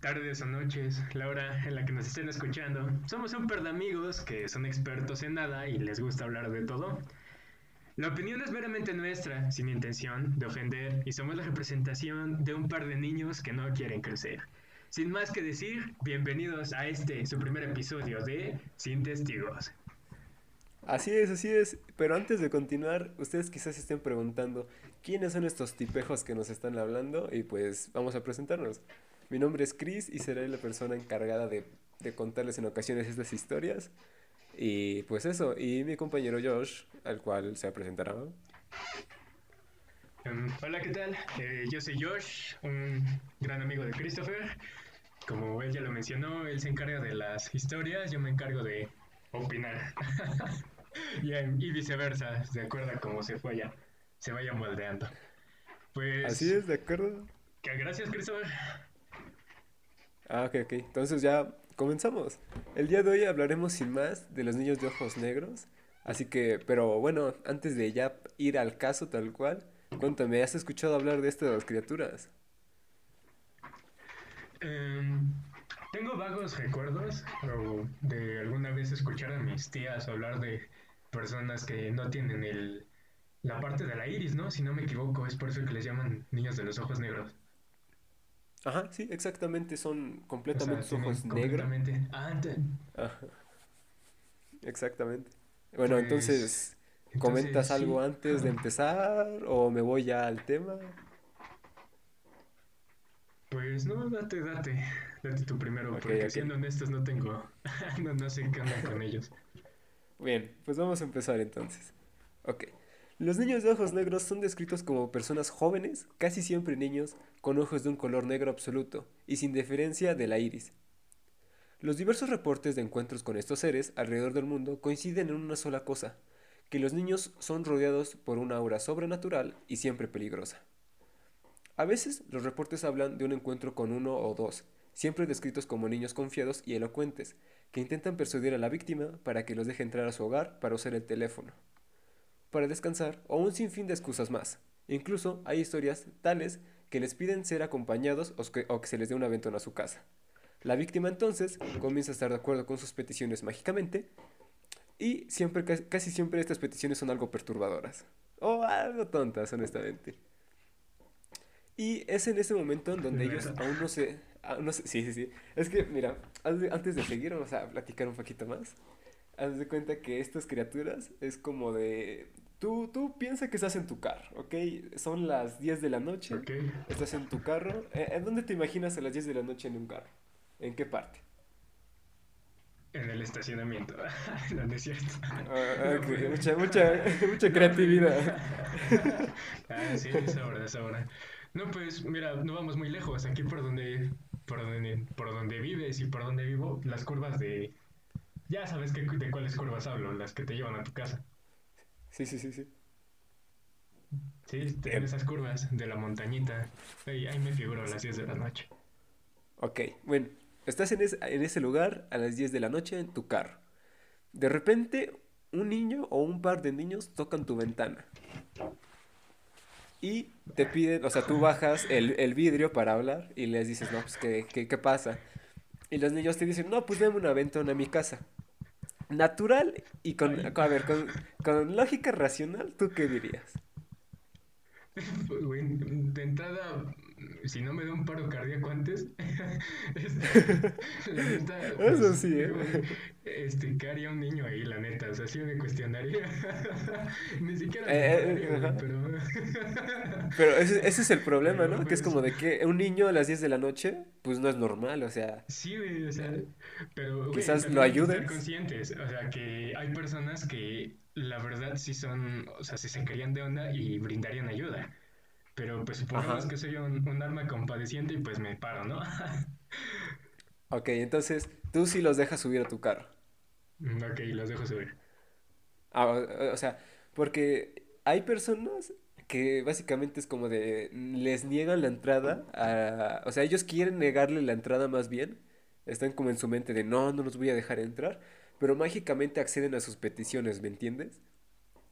tardes o noches, la hora en la que nos estén escuchando. Somos un par de amigos que son expertos en nada y les gusta hablar de todo. La opinión es meramente nuestra, sin intención de ofender, y somos la representación de un par de niños que no quieren crecer. Sin más que decir, bienvenidos a este, su primer episodio de Sin Testigos. Así es, así es. Pero antes de continuar, ustedes quizás estén preguntando quiénes son estos tipejos que nos están hablando y pues vamos a presentarnos. Mi nombre es Chris y seré la persona encargada de, de contarles en ocasiones estas historias. Y pues eso, y mi compañero Josh, al cual se presentará. Um, hola, ¿qué tal? Eh, yo soy Josh, un gran amigo de Christopher. Como él ya lo mencionó, él se encarga de las historias, yo me encargo de opinar. y, y, viceversa, de acuerdo a cómo se vaya, se vaya moldeando. Pues, Así es, de acuerdo. Que gracias, Christopher. Ah, ok, ok. Entonces ya comenzamos. El día de hoy hablaremos sin más de los niños de ojos negros. Así que, pero bueno, antes de ya ir al caso tal cual, cuéntame, ¿has escuchado hablar de estas criaturas? Um, tengo vagos recuerdos de alguna vez escuchar a mis tías hablar de personas que no tienen el, la parte de la iris, ¿no? Si no me equivoco, es por eso que les llaman niños de los ojos negros. Ajá, sí, exactamente, son completamente o sea, ojos negros. Completamente. Ajá. Exactamente. Bueno, pues, entonces, ¿comentas entonces, algo sí. antes de empezar o me voy ya al tema? Pues no, date, date. Date tú primero, porque siendo honestos no tengo. no, no sé qué onda con ellos. Bien, pues vamos a empezar entonces. Ok. Los niños de ojos negros son descritos como personas jóvenes, casi siempre niños, con ojos de un color negro absoluto y sin diferencia de la iris. Los diversos reportes de encuentros con estos seres alrededor del mundo coinciden en una sola cosa, que los niños son rodeados por una aura sobrenatural y siempre peligrosa. A veces los reportes hablan de un encuentro con uno o dos, siempre descritos como niños confiados y elocuentes, que intentan persuadir a la víctima para que los deje entrar a su hogar para usar el teléfono, para descansar o un sinfín de excusas más. Incluso hay historias tales que les piden ser acompañados o que, o que se les dé un aventón a su casa. La víctima entonces comienza a estar de acuerdo con sus peticiones mágicamente y siempre, casi siempre estas peticiones son algo perturbadoras o algo tontas, honestamente. Y es en ese momento en donde ellos aún no se, aún no se... Sí, sí, sí. Es que, mira, antes de seguir, vamos a platicar un poquito más. Haz de cuenta que estas criaturas es como de... Tú, tú piensa que estás en tu carro, ¿ok? Son las 10 de la noche. Okay. Estás en tu carro. ¿En dónde te imaginas a las 10 de la noche en un carro? ¿En qué parte? En el estacionamiento. no, no es cierto. Ah, okay. mucha, mucha, mucha creatividad. ah, sí, es ahora, es ahora. No, pues mira, no vamos muy lejos. Aquí por donde, por donde, por donde vives y por donde vivo, las curvas de... Ya sabes que, de cuáles curvas hablo, las que te llevan a tu casa. Sí, sí, sí, sí. Sí, en esas curvas de la montañita. Ahí, ahí me figuro a las 10 de la noche. Ok, bueno, estás en, es, en ese lugar a las 10 de la noche en tu carro. De repente, un niño o un par de niños tocan tu ventana. Y te piden, o sea, tú bajas el, el vidrio para hablar y les dices, no, pues, ¿qué, qué, qué pasa? Y los niños te dicen, no, pues dame un aventón a mi casa. Natural y con, a ver, con, con lógica racional, ¿tú qué dirías? Güey, de entrada, si no me da un paro cardíaco antes, la neta, pues, eso sí, ¿eh? Este, ¿qué haría un niño ahí, la neta? O sea, sí me cuestionaría. Ni siquiera eh, eh, pero... pero ese, ese, es el problema, ¿no? Pues... Que es como de que un niño a las 10 de la noche, pues no es normal, o sea... Sí, güey, o sea, pero... Quizás güey, lo ayudes. Estar conscientes, o sea, que hay personas que la verdad sí son, o sea, sí se querían de onda y brindarían ayuda. Pero pues supongamos Ajá. que soy un, un, alma compadeciente y pues me paro, ¿no? ok, entonces tú sí los dejas subir a tu carro. Ok, los dejo subir. Ah, o, o sea, porque hay personas que básicamente es como de les niegan la entrada a, o sea, ellos quieren negarle la entrada más bien. Están como en su mente de no, no los voy a dejar entrar, pero mágicamente acceden a sus peticiones, ¿me entiendes?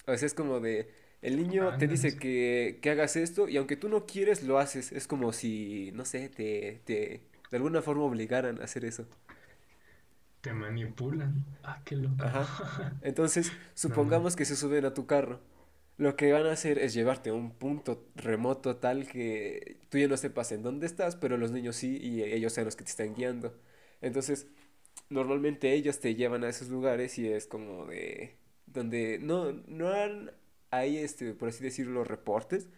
O sea, es como de el niño te dice que, que hagas esto y aunque tú no quieres, lo haces. Es como si, no sé, te, te, de alguna forma obligaran a hacer eso. Te manipulan. Ah, qué loco. Ajá. Entonces, No, supongamos que se suben a tu carro. Lo que van a hacer es llevarte a un punto remoto tal que tú ya no sepas en dónde estás, pero los niños sí y ellos son los que te están guiando. Entonces, normalmente ellos te llevan a esos lugares y es como de donde no no han hay este por así decirlo reportes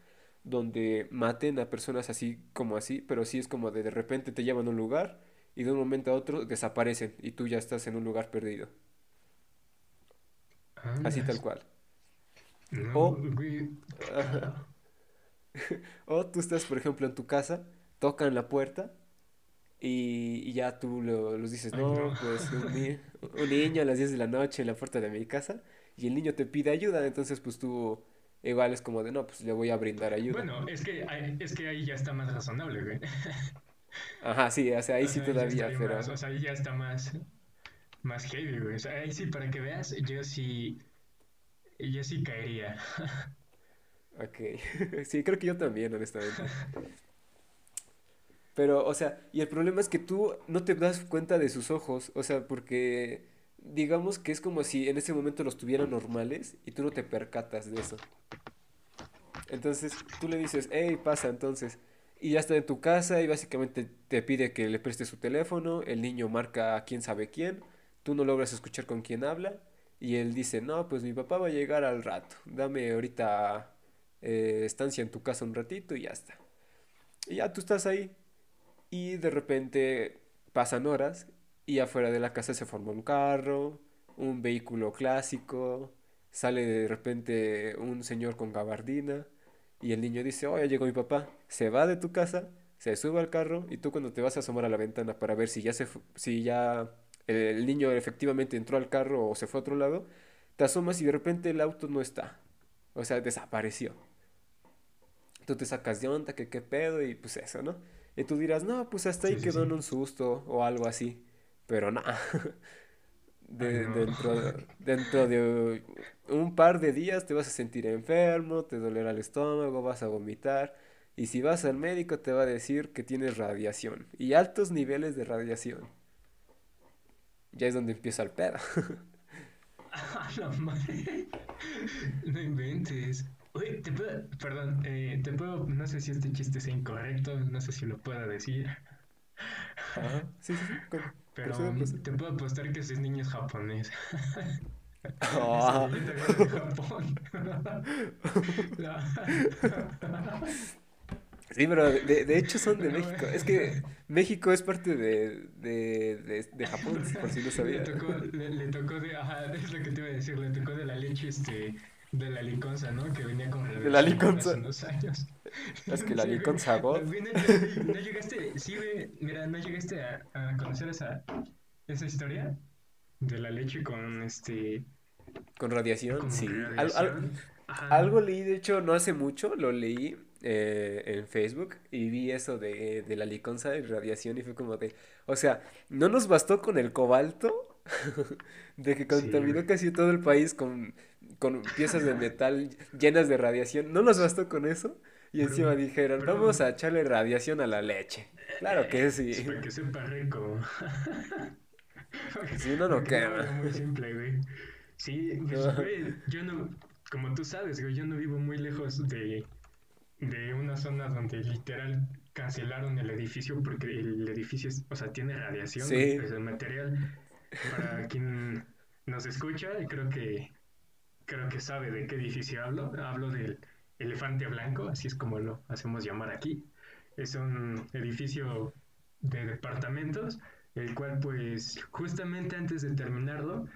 donde maten a personas así como así, pero sí es como de de repente te llevan a un lugar y de un momento a otro desaparecen y tú ya estás en un lugar perdido. Así tal cual. No, O güey. ajá, o tú estás, por ejemplo, en tu casa, tocan la puerta y, y ya tú lo- los dices, Ay, no. no, pues un, ni- un niño a las 10 de la noche en la puerta de mi casa y el niño te pide ayuda, entonces pues tú igual es como de, no, pues le voy a brindar ayuda. Bueno, es que, ahí- es que ahí ya está más razonable, güey. Ajá, sí, o sea, ahí O sí sea, todavía, más, pero... o sea, ahí ya está más, más heavy, güey. O sea, ahí sí, para que veas, yo sí, yo sí caería. Ok, sí, creo que yo también, honestamente. Pero, o sea, y el problema es que tú no te das cuenta de sus ojos, o sea, porque digamos que es como si en ese momento los tuvieran normales y tú no te percatas de eso. Entonces tú le dices, hey, pasa entonces. Y ya está en tu casa y básicamente te pide que le prestes su teléfono, el niño marca a quién sabe quién, tú no logras escuchar con quién habla y él dice, no, pues mi papá va a llegar al rato, dame ahorita eh, estancia en tu casa un ratito y ya está. Y ya tú estás ahí y de repente pasan horas y afuera de la casa se forma un carro, un vehículo clásico, sale de repente un señor con gabardina y el niño dice, oh, ya llegó mi papá. Se va de tu casa, se sube al carro y tú cuando te vas a asomar a la ventana para ver si ya se, si ya el, niño efectivamente entró al carro o se fue a otro lado, te asomas y de repente el auto no está. O sea, desapareció. Tú te sacas de onda, que qué pedo y pues eso, ¿no? Y tú dirás, no, pues hasta ahí sí, quedó sí. en un susto o algo así. Pero nada. De- no. dentro, dentro de un par de días te vas a sentir enfermo, te dolerá el estómago, vas a vomitar. Y si vas al médico te va a decir que tienes radiación y altos niveles de radiación. Ya es donde empieza el pedo. A la madre. No inventes. Oye, te puedo, perdón, eh, te puedo, no sé si este chiste sea incorrecto, no sé si lo pueda decir, Ajá, sí, sí, sí, con- pero procede. te puedo apostar que ese niño es japonés. Ah. de Japón. Sí, pero de, de hecho son de México. Es que México es parte de, de, de, de Japón, por si no Le sabía. tocó, le, le tocó de, ajá, es lo que te iba a decir, le tocó de la leche, este, de la liconza, ¿no? Que venía con De la radiación hace liconza. unos años. Es que la Sí, liconza No, llegaste, sí, güey, mira, no llegaste a, a conocer esa, esa historia de la leche con, este, Con radiación, con sí. Al- al- algo leí, de hecho, no hace mucho, lo leí eh, en Facebook y vi eso de, de la liconza y radiación y fue como de, o sea, no nos bastó con el cobalto, de que contaminó casi todo el país con, con piezas de metal llenas de radiación, no nos bastó con eso y Pero, encima dijeron, pero, vamos a echarle radiación a la leche. Claro que sí, es para que sepa rico. si no, no no, quema. era muy simple, güey. Sí, pues, güey, yo no, como tú sabes, güey, yo no vivo muy lejos de, de una zona donde literal cancelaron el edificio porque el edificio, es- o sea, tiene radiación, Sí, pues el material, para quien nos escucha, creo que, creo que sabe de qué edificio hablo, hablo del Elefante Blanco, así es como lo hacemos llamar aquí. Es un edificio de departamentos, el cual pues justamente antes de terminarlo,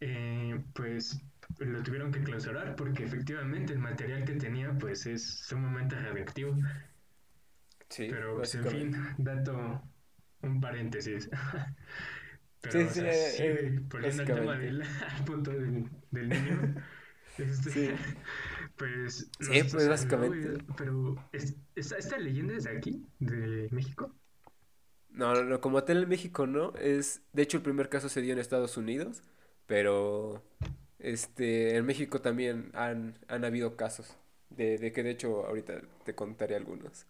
eh, pues lo tuvieron que clausurar porque efectivamente el material que tenía pues es sumamente radioactivo. sí, Pero pues en fin, dato, un paréntesis. Sí, Pero o sí, sea, eh, sí, eh, volviendo al tema del punto del, del niño, este, Sí, pues sí, pues básicamente. pero es- esta, esta leyenda es de aquí, de México. No, no, no, como tal en México no, es, de hecho el primer caso se dio en Estados Unidos, pero este, en México también han, han habido casos, de, de que de hecho ahorita te contaré algunos.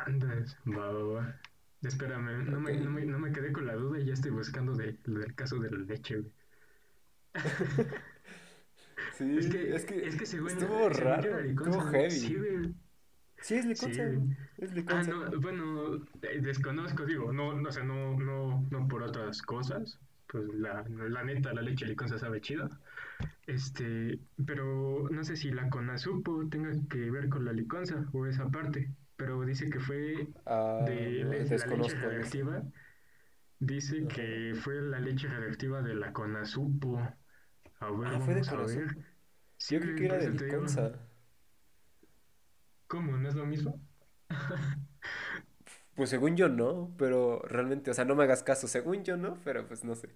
Andas, va, va, va. Espérame, no, me, no, me, no me quedé con la duda y ya estoy buscando de, del caso de la leche, güey. Sí, Es que, es que es que según, estuvo según raro, estuvo heavy. Sí, güey. Sí, es liconza, Sí. es Ah, liconza. no, bueno, eh, desconozco, digo, no, no, o sea, no, no, no por otras cosas, pues la, la neta, la leche liconza sabe chido, este, pero no sé si la Conasupo tenga que ver con la liconza o esa parte, pero dice que fue Ah, de no, la leche radioactiva, dice que fue la leche radioactiva de la Conasupo, a ver, Ah, fue de vamos a ver, Conasupo. Sí, Yo creo que era por de eso te digo. liconza. ¿Cómo? ¿No es lo mismo? Pues según yo no, pero realmente, o sea, no me hagas caso, según yo no, pero pues no sé.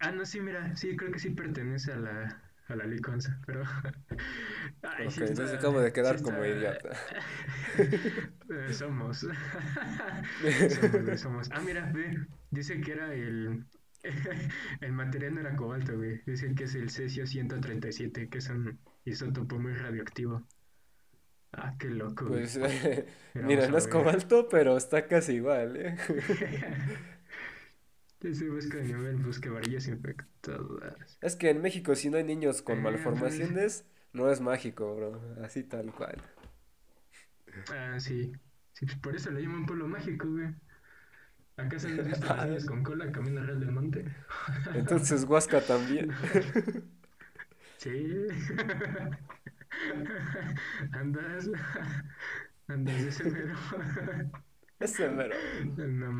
Ah, no, sí, mira, sí, creo que sí pertenece a la, a la liconza, pero... Ay, Ok, sí entonces está- acabo de quedar como está- idiota. Eh, somos. somos, güey, somos. Ah, mira, ve, dice que era el... el material no era cobalto, güey. Dice que es el cesio 137, que es un isótopo muy radioactivo. Ah, qué loco, güey. Pues, Mira, no es cobalto, pero está casi igual, ¿eh? Dice busca de nivel, busca varillas infectadas. Es que en México si no hay niños con Eh, malformaciones, no es mágico, bro, así tal cual. Ah, sí. Sí, pues por eso le llaman pueblo mágico, güey. ¿Acaso has visto a los niños con cola camino real del monte? Entonces Huasca también. Sí. Andas. Andas de ese mero. Ese mero. No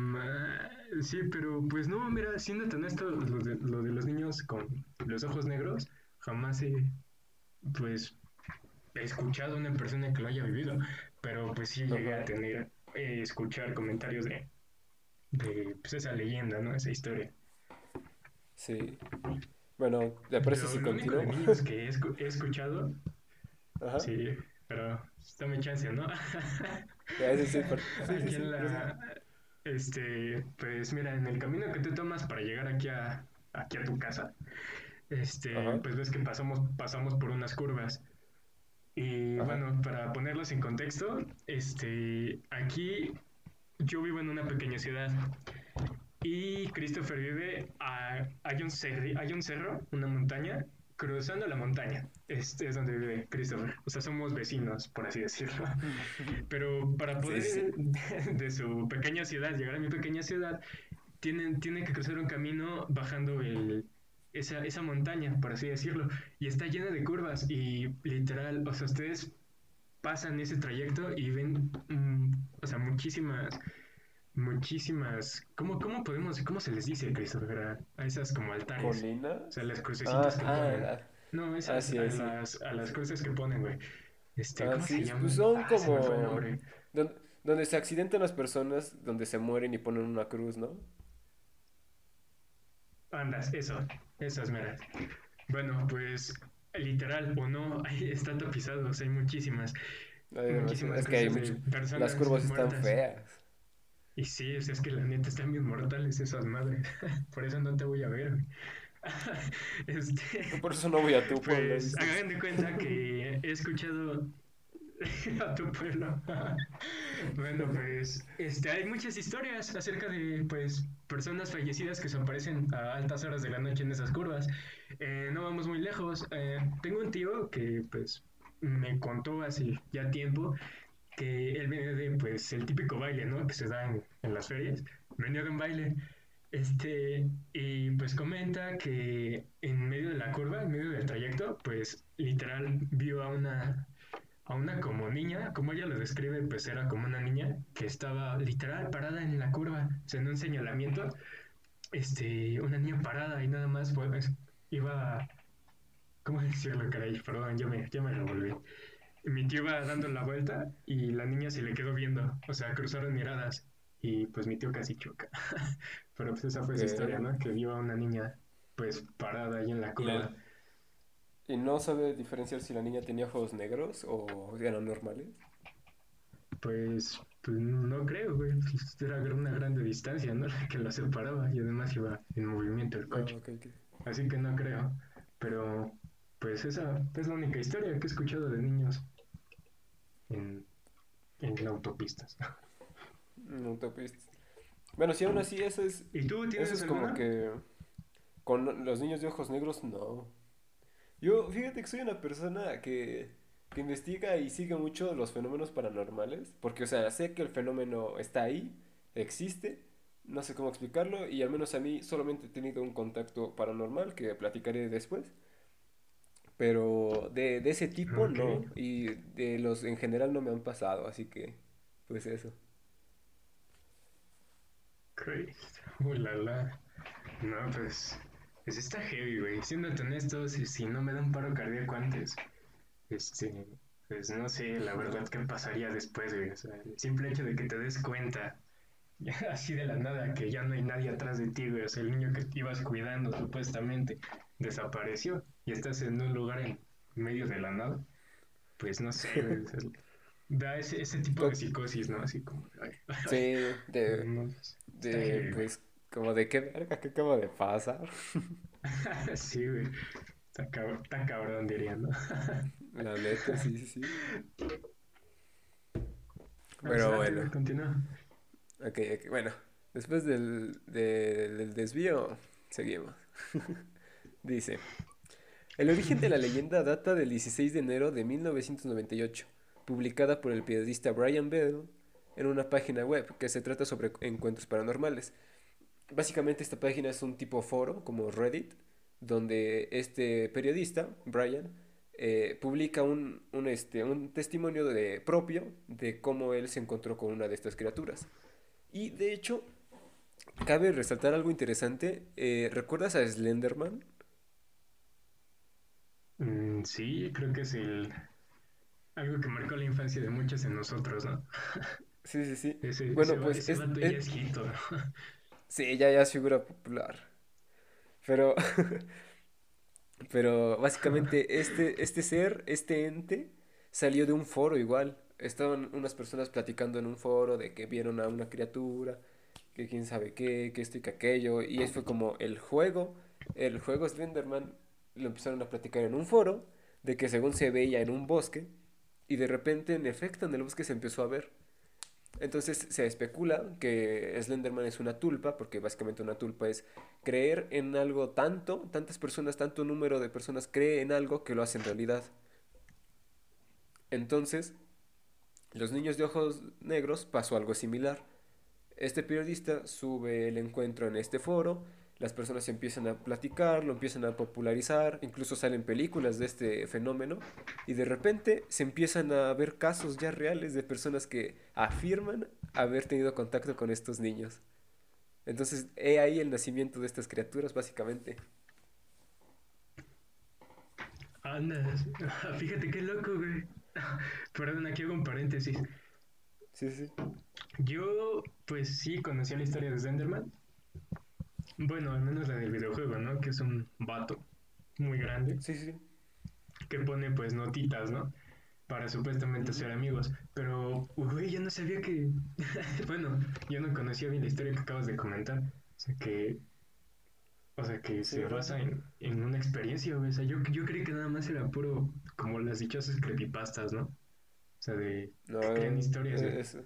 Sí, pero pues no, mira, siendo tan honesto, lo de, lo de los niños con los ojos negros, jamás he, pues, he escuchado a una persona que lo haya vivido, pero pues sí llegué a tener, eh, escuchar comentarios de, de, pues, esa leyenda, ¿no? Esa historia. Sí. Bueno, ¿te parece si lo único de continúo? niños que he, escu- he escuchado, Ajá. sí, pero dame chance, ¿no? Ya, sí, sí, por- sí, sí, Aquí en la, este, pues mira, en el camino que tú tomas para llegar aquí a, aquí a tu casa, este, Ajá. pues ves que pasamos, pasamos por unas curvas. Y Ajá. bueno, para ponerlos en contexto, este, aquí yo vivo en una pequeña ciudad y Christopher vive a, hay un cerro, hay un cerro, una montaña, cruzando la montaña. Este es donde vive Christopher. O sea, somos vecinos, por así decirlo. Pero para poder sí. de, de su pequeña ciudad llegar a mi pequeña ciudad, tienen, tienen que cruzar un camino bajando el, esa, esa montaña, por así decirlo. Y está llena de curvas y literal, o sea, ustedes pasan ese trayecto y ven, mm, o sea, muchísimas, muchísimas, ¿cómo, cómo podemos, cómo se les dice, Christopher, a, esas como altares? ¿Colina? O sea, las Ah, crucecitas que ponen. ah, No, esas, sí, a, sí. las, a las cruces que ponen, güey. Este, Ah, ¿cómo se sí, llaman? pues son Ah, se como- nombre. Don- donde se accidentan las personas, donde se mueren y ponen una cruz, ¿no? Andas, eso, esas meras. Bueno, pues literal o no, está tapizado, o sea, hay muchísimas. Ay, Muchísimas es que hay mucho- las curvas están muertas. feas. Y sí, o sea, es que la neta están bien mortales esas madres. Por eso no te voy a ver. Este, Por eso no voy a tu pues hagan de cuenta que he escuchado a tu pueblo. Bueno, pues este, hay muchas historias acerca de pues personas fallecidas que se aparecen a altas horas de la noche en esas curvas. Eh, no vamos muy lejos. Eh, tengo un tío que pues me contó hace ya tiempo que él venía de pues el típico baile, ¿no? Que se da en, en las ferias. Venía de un baile. Este, y pues comenta que en medio de la curva, en medio del trayecto, pues literal vio a una, a una como niña, como ella lo describe, pues era como una niña que estaba literal parada en la curva, o sea, en un señalamiento, este, una niña parada y nada más pues, iba, ¿cómo decirlo, caray? Perdón, yo me, yo me revolví. Mi tío iba dando la vuelta y la niña se le quedó viendo, o sea, cruzaron miradas y pues mi tío casi choca. Pero pues esa fue su historia, ¿no? Que vio a una niña pues parada ahí en la curva. Y no sabe diferenciar si la niña tenía ojos negros o eran normales. Pues, pues no creo, güey. Era una grande distancia, ¿no? La que la separaba y además iba en movimiento el Ah, coche. Así que no creo. Pero, pues esa es la única historia que he escuchado de niños en en autopistas. En autopistas. Bueno, si aún así eso es... ¿Y tú tienes Eso es como que... Con los niños de ojos negros, no. Yo, fíjate que soy una persona que, que investiga y sigue mucho los fenómenos paranormales. Porque, o sea, sé que el fenómeno está ahí, existe, no sé cómo explicarlo, y al menos a mí solamente he tenido un contacto paranormal que platicaré después. Pero de, de ese tipo no, y de los en general no me han pasado, así que, pues eso. Christ. Uh, la, la. No, pues. Pues está heavy, güey. Siendo honesto, si, si no me da un paro cardíaco antes, este. Pues no sé, la verdad, qué pasaría después, güey. O sea, el simple hecho de que te des cuenta, así de la nada, que ya no hay nadie atrás de ti, güey. O sea, el niño que te ibas cuidando, supuestamente, desapareció y estás en un lugar en medio de la nada. Pues no sé, güey. da ese, ese tipo de psicosis, ¿no? Así como. ay, Sí, de, no, de, pues, como de qué verga, qué acaba de pasar. Sí, güey. Está, cab- está cabrón, diría, ¿no? La neta, sí, sí, sí. Pero bueno, Continúa. ok, ok, bueno, después del, de- del desvío, seguimos. Dice, el origen de la leyenda data del 16 de enero de 1998, publicada por el periodista Brian Bell en una página web que se trata sobre encuentros paranormales. Básicamente esta página es un tipo foro como Reddit, donde este periodista, Brian, eh, publica un, un, este, un testimonio de, propio de cómo él se encontró con una de estas criaturas. Y de hecho, cabe resaltar algo interesante. eh, ¿recuerdas a Slenderman? Mm, sí, creo que es el... algo que marcó la infancia de muchos en nosotros, ¿no? Sí, sí, sí. Ese, Bueno, ese, pues ese es- vato es- Sí, ya, ya es figura popular. Pero, pero básicamente este, este ser, este ente, salió de un foro igual. Estaban unas personas platicando en un foro de que vieron a una criatura, que quién sabe qué, que esto y que aquello. Y eso fue como el juego, el juego Slenderman, lo empezaron a platicar en un foro, de que según se veía en un bosque, y de repente, en efecto, en el bosque se empezó a ver. Entonces se especula que Slenderman es una tulpa, porque básicamente una tulpa es creer en algo tanto, tantas personas, tanto número de personas cree en algo que lo hacen realidad. Entonces, los niños de ojos negros pasó algo similar. Este periodista sube el encuentro en este foro, las personas empiezan a platicar, lo empiezan a popularizar, incluso salen películas de este fenómeno y de repente se empiezan a ver casos ya reales de personas que afirman haber tenido contacto con estos niños. Entonces, he ahí el nacimiento de estas criaturas, básicamente. Anda, fíjate qué loco, güey. Perdón, aquí hago un paréntesis. Sí, sí. Yo, pues sí, conocía la historia de Slenderman. Bueno, al menos la del videojuego, ¿no? Que es un vato muy grande Sí, sí. que pone, pues, notitas, ¿no? Para supuestamente ser amigos. Pero, güey, yo no sabía que... bueno, yo no conocía bien la historia que acabas de comentar. O sea, que... O sea, que Sí, se basa en, en una experiencia, güey. O sea, yo, yo creí que nada más era puro... Como las dichosas creepypastas, ¿no? O sea, de... No, que crean historias, eh, ¿eh? es-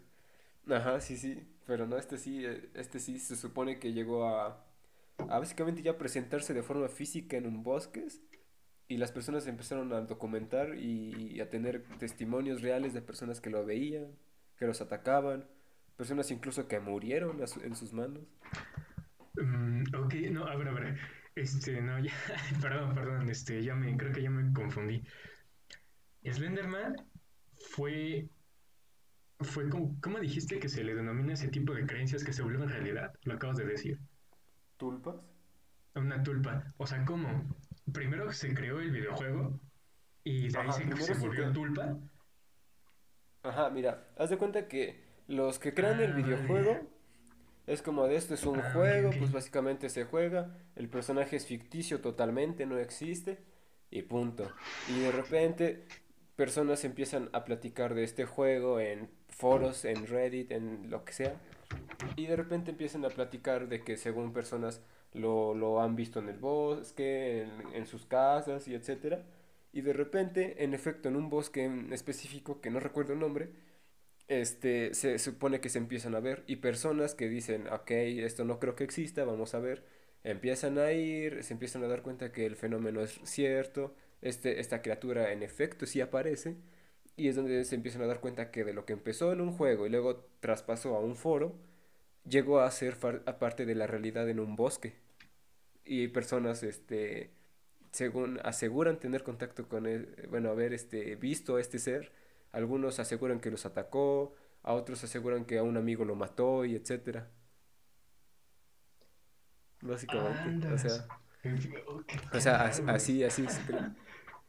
Ajá, sí, sí. Pero no, este sí, eh, este sí se supone que llegó a, a básicamente ya presentarse de forma física en un bosque y las personas empezaron a documentar y a tener testimonios reales de personas que lo veían, que los atacaban, personas incluso que murieron su- en sus manos. Mm, ok, no, a ver, a ver. Este, no, ya, perdón, perdón, este, ya me, creo que ya me confundí. Slenderman fue, fue como, ¿cómo dijiste que se le denomina ese tipo de creencias que se vuelven realidad? Lo acabas de decir. ¿Tulpas? Una tulpa. O sea, ¿cómo? Primero se creó el videojuego y de ahí Ajá, se, volvió tulpa. Ajá, mira, haz de cuenta que los que crean el Ah, videojuego es como de esto es un Ah, juego, pues básicamente se juega, el personaje es ficticio totalmente, no existe y punto. Y de repente personas empiezan a platicar de este juego en foros, en Reddit, en lo que sea. Y de repente empiezan a platicar de que según personas lo, lo han visto en el bosque, en, sus casas y etcétera. Y de repente, en efecto, en un bosque específico que no recuerdo el nombre, este, se supone que se empiezan a ver y personas que dicen, ok, esto no creo que exista, vamos a ver, empiezan a ir, se empiezan a dar cuenta que el fenómeno es cierto, este, esta criatura en efecto sí aparece y es donde se empiezan a dar cuenta que de lo que empezó en un juego y luego traspasó a un foro, llegó a ser parte de la realidad en un bosque. Y personas, este, según aseguran tener contacto con él, bueno, haber este, visto a este ser, algunos aseguran que los atacó, a otros aseguran que a un amigo lo mató y etcétera. Básicamente, o sea, o sea, así, así.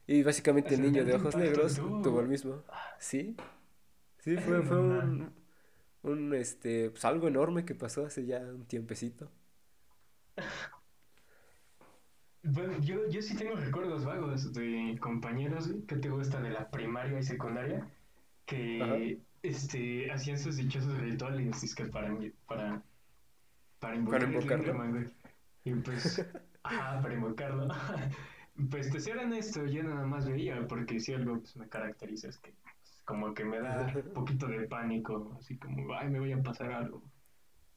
Y básicamente el niño de ojos negros tuvo el mismo. Sí, sí, fue, fue un, un, este, pues algo enorme que pasó hace ya un tiempecito. Bueno, yo, yo sí tengo recuerdos vagos de compañeros que te gusta de la primaria y secundaria que este, hacían sus dichosos rituales es que para, para, para invocarlo. Y pues, ajá, para invocarlo. Pues te eran esto, yo nada más veía, porque si algo pues, me caracteriza es que pues, como que me da un poquito de pánico, así como, ay, me voy a pasar algo.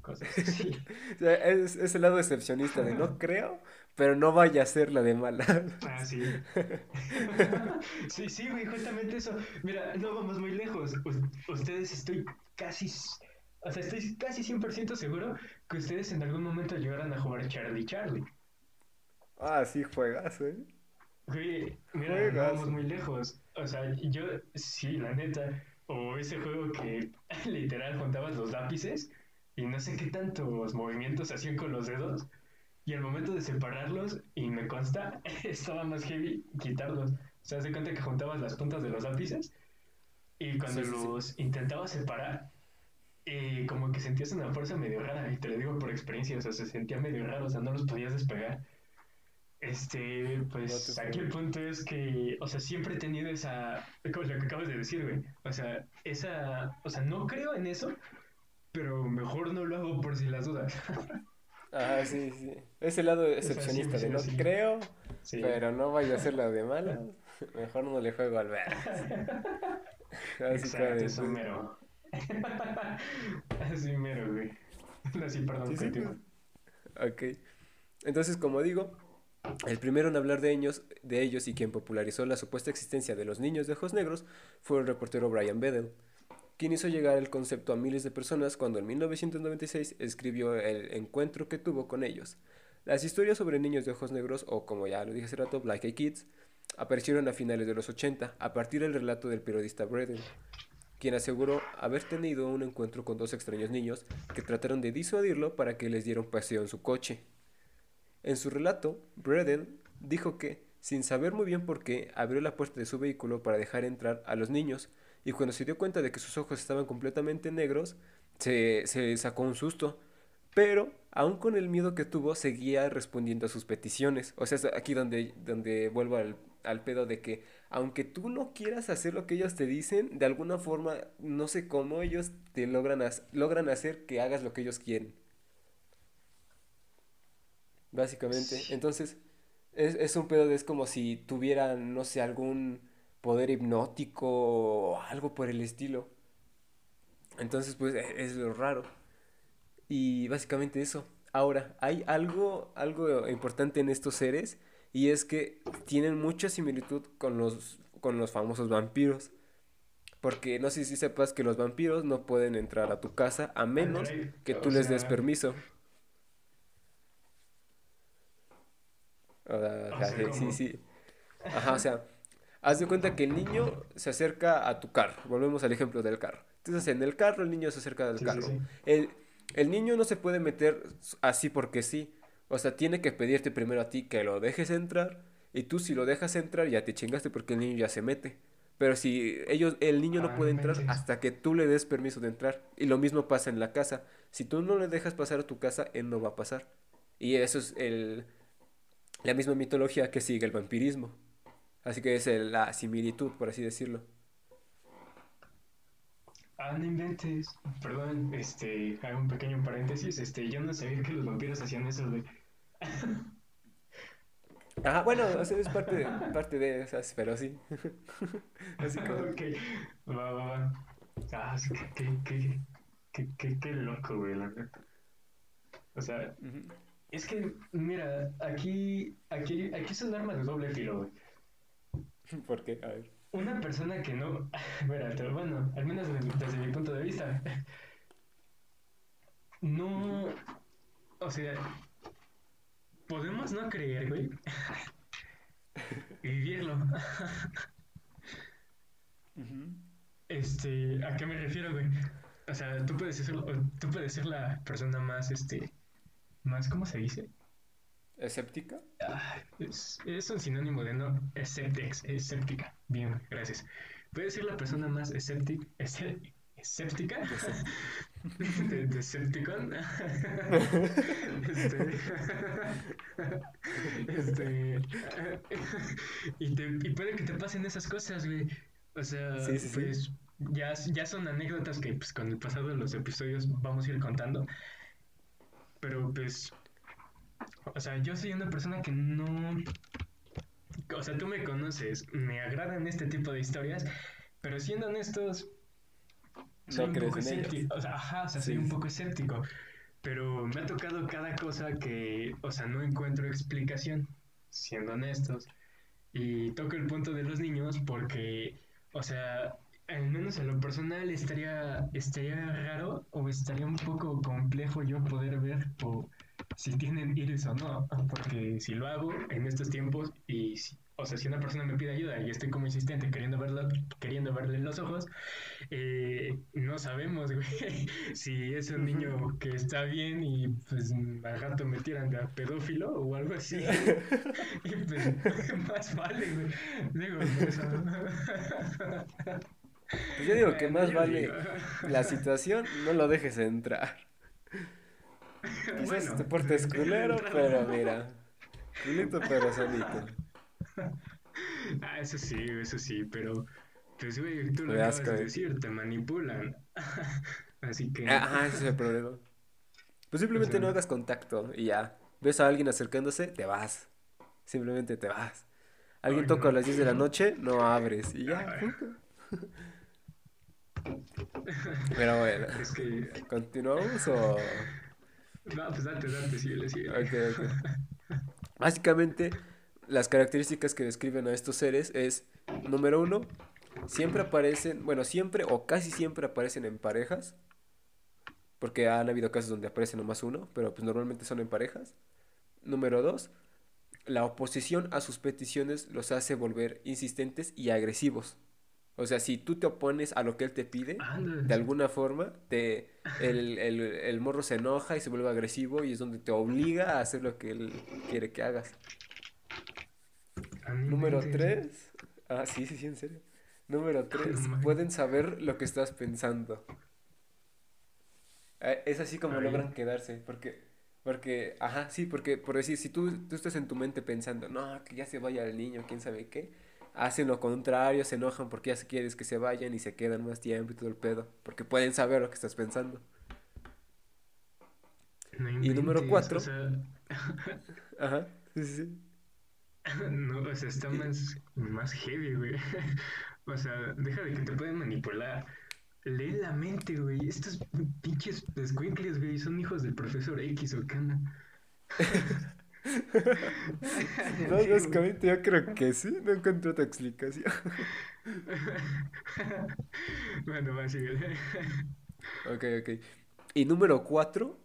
Cosas así. es, es el lado excepcionista de no creo, pero no vaya a ser la de mala. Ah, sí. sí, sí, güey, justamente eso. Mira, no vamos muy lejos. ustedes estoy casi, o sea, estoy casi 100% seguro que ustedes en algún momento llegaron a jugar Charlie Charlie. Ah, sí, juegas, ¿eh? Güey, mira, no vamos muy lejos. O sea, yo, sí, la neta, o ese juego que literal juntabas los lápices y no sé qué tantos movimientos hacían con los dedos y al momento de separarlos, y me consta, estaba más heavy quitarlos. O sea, se cuenta que juntabas las puntas de los lápices y cuando los intentabas separar, eh, como que sentías una fuerza medio rara, y te lo digo por experiencia, o sea, se sentía medio raro, o sea, no los podías despegar. Este, pues aquí el punto es que, o sea, siempre he tenido esa, como lo que acabas de decir, güey, o sea, esa, o sea, no creo en eso, pero mejor no lo hago por si las dudas. Ah, sí, sí. Ese lado excepcionista de no creo, pero no vaya a ser la de mala. Mejor no le juego al ver. Así Exacto, eso mero. Así mero, güey. Así, perdón, sí, Ok. Entonces, como digo, el primero en hablar de ellos, de ellos y quien popularizó la supuesta existencia de los niños de ojos negros fue el reportero Brian Bedell quien hizo llegar el concepto a miles de personas cuando en 1996 escribió el encuentro que tuvo con ellos. Las historias sobre niños de ojos negros, o como ya lo dije hace rato, Black Eyed Kids, aparecieron a finales de los 80 a partir del relato del periodista Braden, quien aseguró haber tenido un encuentro con dos extraños niños que trataron de disuadirlo para que les diera un paseo en su coche. En su relato, Braden dijo que, sin saber muy bien por qué, abrió la puerta de su vehículo para dejar entrar a los niños, y cuando se dio cuenta de que sus ojos estaban completamente negros, se, sacó un susto. Pero, aún con el miedo que tuvo, seguía respondiendo a sus peticiones. O sea, es aquí donde, donde vuelvo al, al pedo de que, aunque tú no quieras hacer lo que ellos te dicen, de alguna forma, no sé cómo, ellos te logran, logran hacer que hagas lo que ellos quieren. Básicamente. Entonces, es, es un pedo de, es como si tuvieran, no sé, algún poder hipnótico o algo por el estilo. Entonces, pues e, es lo raro. Y básicamente eso. Ahora, hay algo, algo importante en estos seres y es que tienen mucha similitud con los, con los famosos vampiros. Porque no sé si sepas que los vampiros no pueden entrar a tu casa a menos que tú les des permiso. Sí, sí. Ajá, o sea, Haz de cuenta que el niño se acerca a tu carro. Volvemos al ejemplo del carro. Entonces, en el carro, el niño se acerca al carro. El, el niño no se puede meter así porque sí. O sea, tiene que pedirte primero a ti que lo dejes entrar. Y tú, si lo dejas entrar, ya te chingaste porque el niño ya se mete. Pero si ellos, el niño no ah, puede entrar hasta que tú le des permiso de entrar. Y lo mismo pasa en la casa. Si tú no le dejas pasar a tu casa, él no va a pasar. Y eso es el, la misma mitología que sigue el vampirismo. Así que es la similitud, por así decirlo. Ah, no inventes. Perdón, este, hago un pequeño paréntesis. Este, yo no sabía que los vampiros hacían eso, güey. Ajá, bueno, es parte de, parte de esas, pero sí. Así que... ok, va, va, va. Ah, qué, qué, qué, qué, qué loco, güey, la neta. O sea. Es que, mira, aquí, aquí, aquí es un arma de doble filo, güey. ¿Por qué? A ver. Una persona que no, mira, pero bueno, al menos desde, desde mi punto de vista, no, o sea, podemos no creer, güey, vivirlo. Este, ¿a qué me refiero, güey? O sea, tú puedes ser, tú puedes ser la persona más, este, más, ¿cómo se dice? ¿Escéptica? Ah, es, es un sinónimo de no escéptex, escéptica. Bien, gracias. Puedes ser la persona más escéptica, escéptica, de, de Decepticon. este, este, y, te, y puede que te pasen esas cosas, güey. O sea, Sí, sí, sí. pues ya, ya son anécdotas que pues, con el pasado de los episodios vamos a ir contando. Pero pues, o sea, yo soy una persona que no... O sea, tú me conoces, me agradan este tipo de historias, pero siendo honestos, soy No un poco escéptico. O sea, ajá, o sea, soy un poco escéptico. Pero me ha tocado cada cosa que, o sea, no encuentro explicación, siendo honestos. Y toco el punto de los niños porque, o sea, al menos en lo personal estaría, estaría raro o estaría un poco complejo yo poder ver o si tienen iris o no. Porque si lo hago en estos tiempos y, si- o sea, si una persona me pide ayuda y estoy como insistente queriendo verlo, queriendo verle los ojos, eh, no sabemos, güey, si es un niño que está bien y pues al rato me tiran de a pedófilo o algo así. y pues más vale, güey. Digo, pues, Pues yo digo que más vale la situación, no lo dejes entrar. Quizás Bueno, te portes deja de culero, pero mira. Culito pero sanito. Ah, eso sí, eso sí, pero pues güey, tú lo acabas de cabeza. decir, te manipulan. Así que Ajá, ese es el problema. Pues simplemente O sea, no hagas contacto y ya. Ves a alguien acercándose, te vas. Simplemente te vas. Alguien toca no. a las 10 de la noche, no abres y ya. Pero bueno, es que ¿continuamos o...? no, pues date, date, síguele, síguele. Ok, ok. Básicamente, las características que describen a estos seres es, número uno, siempre aparecen, bueno, siempre o casi siempre aparecen en parejas, porque han habido casos donde aparece nomás uno, pero pues normalmente son en parejas. Número dos, la oposición a sus peticiones los hace volver insistentes y agresivos. O sea, si tú te opones a lo que él te pide, de alguna forma, te, el, el, el morro se enoja y se vuelve agresivo y es donde te obliga a hacer lo que él quiere que hagas. Número inventes. 3. Ah, sí, sí, sí, en serio. Número 3. mames. Pueden saber lo que estás pensando. Eh, Es así como Ay. logran quedarse, porque, porque, ajá, sí, porque, por decir, si tú, tú estás en tu mente pensando, no, que ya se vaya el niño, quién sabe qué, hacen lo contrario, se enojan porque ya se quieres que se vayan y se quedan más tiempo y todo el pedo, porque pueden saber lo que estás pensando. No Y número cuatro. O sea, Ajá, sí, sí, no, o sea, está más, más heavy, güey. O sea, deja de que te pueden manipular. Lee la mente, güey. Estos pinches escuincles, güey, son hijos del profesor X o onda. No, básicamente yo creo que sí, no encuentro otra explicación. bueno, va, síguele. Ok, ok. Y número cuatro,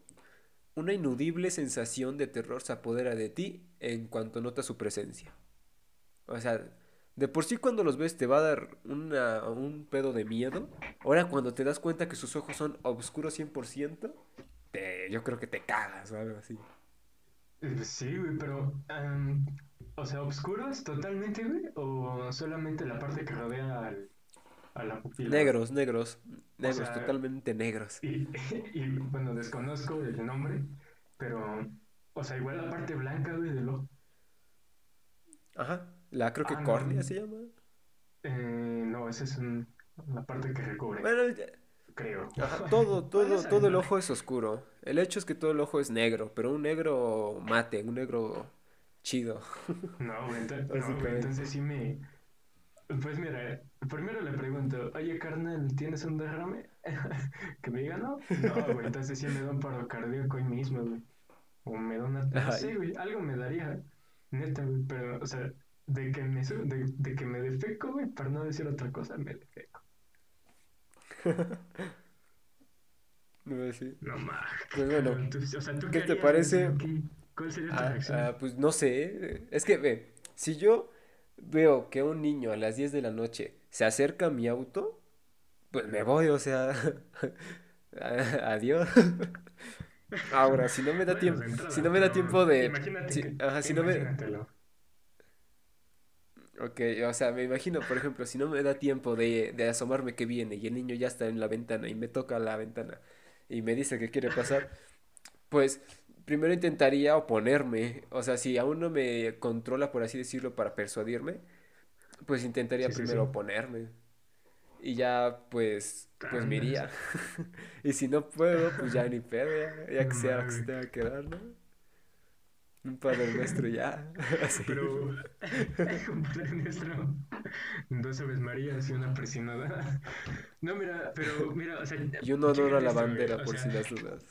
una inudible sensación de terror se apodera de ti en cuanto notas su presencia. O sea, de por sí cuando los ves te va a dar una, un pedo de miedo. Ahora cuando te das cuenta que sus ojos son oscuros 100%, te, yo creo que te cagas o algo así. Sí, güey, pero. o sea, ¿oscuros totalmente, güey? ¿O solamente la parte que rodea al, a la pupila? Negros, negros, negros, sea, totalmente negros. Y, y, bueno, desconozco el nombre, pero. O sea, igual la parte blanca, güey, del ojo. Ajá, la creo que Ah, no. córnea se llama. Eh, no, esa es un- la parte que recubre, Bueno, ya- creo. Ajá, todo, todo, todo el ojo es oscuro. El hecho es que todo el ojo es negro, pero un negro mate, un negro chido. No, güey, ento- no, entonces sí me. Pues mira, primero le pregunto, oye carnal, ¿tienes un derrame? que me diga no. No, güey, entonces sí me da un paro cardíaco hoy mismo, güey. O me da una... No sé, güey, algo me daría. Neta, güey, pero, o sea, de que me, de, de que me defeco, güey, para no decir otra cosa, me defeco. no voy a decir. No. Pues bueno, o sea, ¿tú ¿qué, te parece? ¿Cuál sería tu Ah, reacción? ah, pues no sé. Es que ve, si yo veo que un niño a las 10 de la noche se acerca a mi auto, pues me voy, o sea, adiós. Ahora, si no me da Bueno, tiempo, si no me da tiempo de, Imagínate si- ajá, si no me. Ok, o sea, me imagino, por ejemplo, si no me da tiempo de, de asomarme que viene y el niño ya está en la ventana y me toca la ventana y me dice que quiere pasar, pues primero intentaría oponerme, o sea, si aún no me controla, por así decirlo, para persuadirme, pues intentaría Sí, primero sí. oponerme y ya, pues, pues me iría. Y si no puedo, pues ya ni pedo, ya, ya que sea lo que se tenga que dar, ¿no? Un padre nuestro ya, así. Pero, un Padre Nuestro, dos Aves Marías y una persinada. No, mira, pero, mira, o sea, Y un honor a la esto, bandera, o por si las dudas.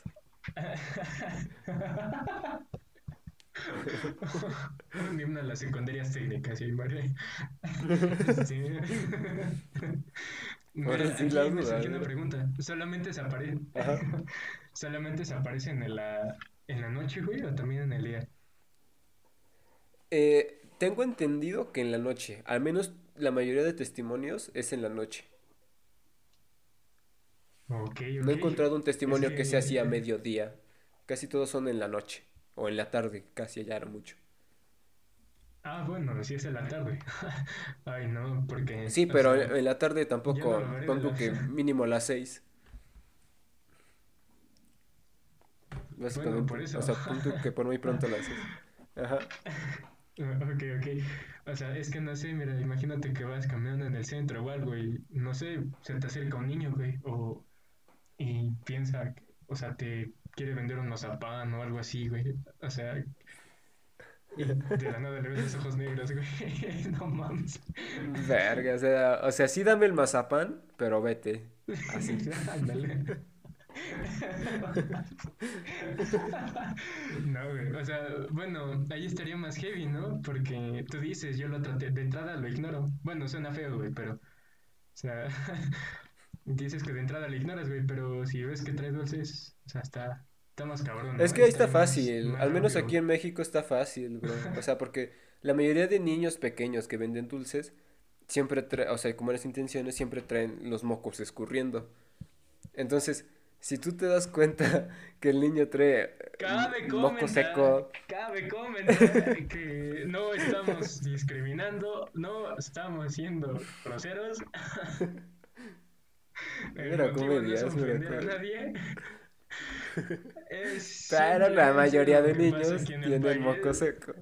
Un himno a las secundarias técnicas, sí, vale. Sí. Ahora Mira, sí las dudas, una pregunta. ¿Solamente se aparece, Ajá. solamente se aparecen en la, en la noche, güey, o también en el día? Eh, tengo entendido que en la noche, al menos la mayoría de testimonios es en la noche. No he encontrado un testimonio que sea así a mediodía. Casi todos son en la noche o en la tarde, casi ya era mucho. Ah, bueno, sí es en la tarde. Ay, no, porque... Sí, pero sea, en la tarde tampoco, no lo veré pon en tú la- que mínimo a las seis. Básicamente, por eso. o sea, pon tú que por muy pronto a las seis. Ajá. Ah, Ok, ok. O sea, es que no sé, mira, imagínate que vas caminando en el centro o algo y, no sé, se te acerca un niño, güey, o... Y piensa, o sea, te quiere vender un mazapán o algo así, güey. O sea... Y de la nada le ves los ojos negros, güey. No mames. Verga, o sea, o sea, sí dame el mazapán, pero vete. Así. Ándale. No, güey. O sea, bueno, ahí estaría más heavy, ¿no? Porque tú dices, yo lo traté, de entrada lo ignoro. Bueno, suena feo, güey, pero. O sea, dices que de entrada lo ignoras, güey, pero si ves que trae dulces, o sea, está, está más cabrón, Es ¿no? que ahí está fácil, más al menos aquí en México está fácil, bro. O sea, porque la mayoría de niños pequeños que venden dulces siempre traen, o sea, como las intenciones siempre traen los mocos escurriendo. Entonces, si tú te das cuenta que el niño trae Cabe m- moco seco, cabe comentar que no estamos discriminando, no estamos siendo groseros. A nadie. Es pero la mayoría de niños tienen moco seco.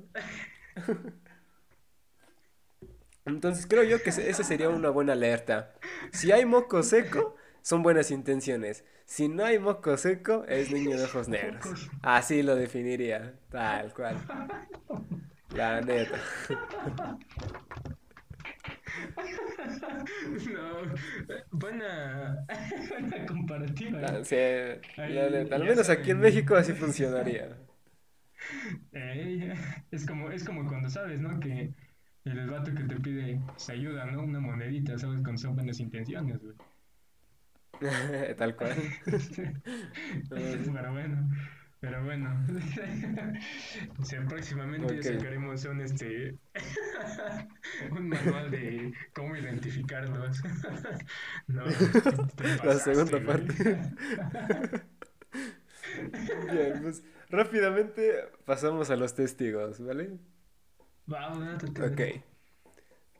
Entonces creo yo que ese sería una buena alerta. Si hay moco seco, son buenas intenciones. Si no hay moco seco, es niño de ojos negros. Así lo definiría, tal cual. La neta. No, buena, buena comparativa. ¿eh? La, sí, la Ahí neta. Al menos aquí en. México así funcionaría. Es como, es como cuando sabes, ¿no? Que el vato que te pide pues, ayuda, ¿no? Una monedita, ¿sabes? Con son buenas intenciones, güey. Tal cual. Pero bueno, pero bueno. O sea, próximamente Ok. sacaremos un, este, un manual de cómo identificarlos. No, La segunda güey. parte. Bien, pues rápidamente pasamos a los testigos, ¿vale? Vamos, date, Ok.